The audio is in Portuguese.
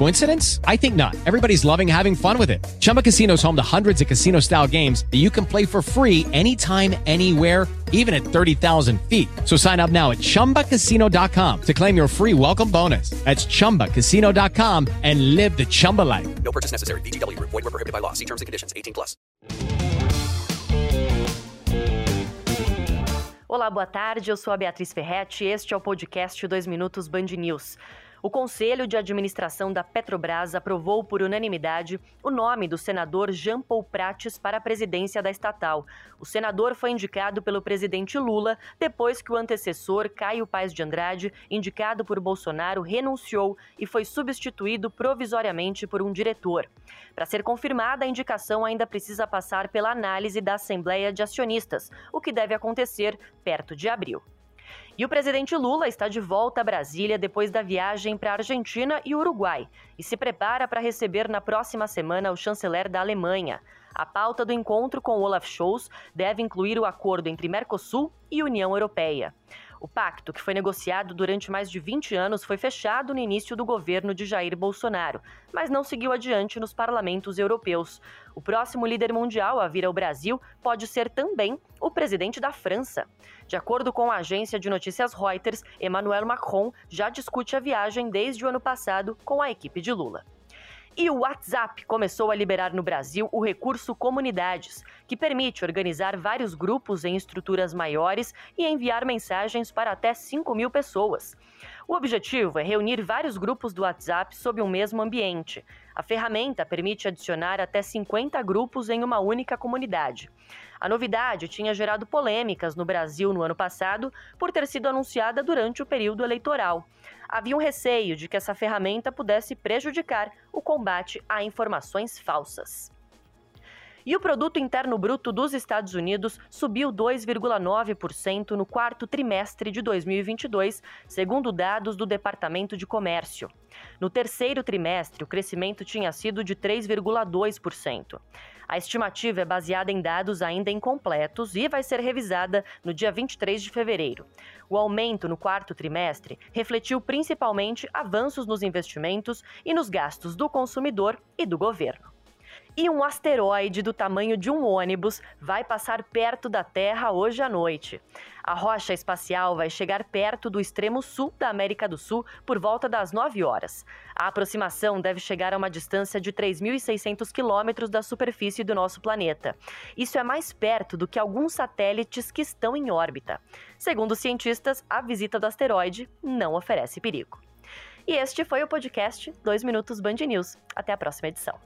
Coincidence? I think not. Everybody's loving having fun with it. Chumba Casino is home to hundreds of casino-style games that you can play for free anytime, anywhere even at 30,000 feet. So sign up now at ChumbaCasino.com to claim your free welcome bonus. That's ChumbaCasino.com and live the Chumba life. No purchase necessary. VGW. Void were prohibited by law. See terms and conditions. 18 plus. Olá, boa tarde. Eu sou a Beatriz Ferretti e este é o podcast 2 Minutos Band News. O Conselho de Administração da Petrobras aprovou por unanimidade o nome do senador Jean Paul Prates para a presidência da estatal. O senador foi indicado pelo presidente Lula depois que o antecessor Caio Paes de Andrade, indicado por Bolsonaro, renunciou e foi substituído provisoriamente por um diretor. Para ser confirmada, a indicação ainda precisa passar pela análise da Assembleia de Acionistas, o que deve acontecer perto de abril. E o presidente Lula está de volta a Brasília depois da viagem para a Argentina e Uruguai e se prepara para receber na próxima semana o chanceler da Alemanha. A pauta do encontro com Olaf Scholz deve incluir o acordo entre Mercosul e União Europeia. O pacto, que foi negociado durante mais de 20 anos, foi fechado no início do governo de Jair Bolsonaro, mas não seguiu adiante nos parlamentos europeus. O próximo líder mundial a vir ao Brasil pode ser também o presidente da França. De acordo com a agência de notícias Reuters, Emmanuel Macron já discute a viagem desde o ano passado com a equipe de Lula. E o WhatsApp começou a liberar no Brasil o recurso Comunidades, que permite organizar vários grupos em estruturas maiores e enviar mensagens para até 5 mil pessoas. O objetivo é reunir vários grupos do WhatsApp sob um mesmo ambiente. A ferramenta permite adicionar até 50 grupos em uma única comunidade. A novidade tinha gerado polêmicas no Brasil no ano passado por ter sido anunciada durante o período eleitoral. Havia um receio de que essa ferramenta pudesse prejudicar o combate a informações falsas. E o produto interno bruto dos Estados Unidos subiu 2,9% no quarto trimestre de 2022, segundo dados do Departamento de Comércio. No terceiro trimestre, o crescimento tinha sido de 3,2%. A estimativa é baseada em dados ainda incompletos e vai ser revisada no dia 23 de fevereiro. O aumento no quarto trimestre refletiu principalmente avanços nos investimentos e nos gastos do consumidor e do governo. E um asteroide do tamanho de um ônibus vai passar perto da Terra hoje à noite. A rocha espacial vai chegar perto do extremo sul da América do Sul por volta das 9 horas. A aproximação deve chegar a uma distância de 3.600 quilômetros da superfície do nosso planeta. Isso é mais perto do que alguns satélites que estão em órbita. Segundo os cientistas, a visita do asteroide não oferece perigo. E este foi o podcast 2 Minutos Band News. Até a próxima edição.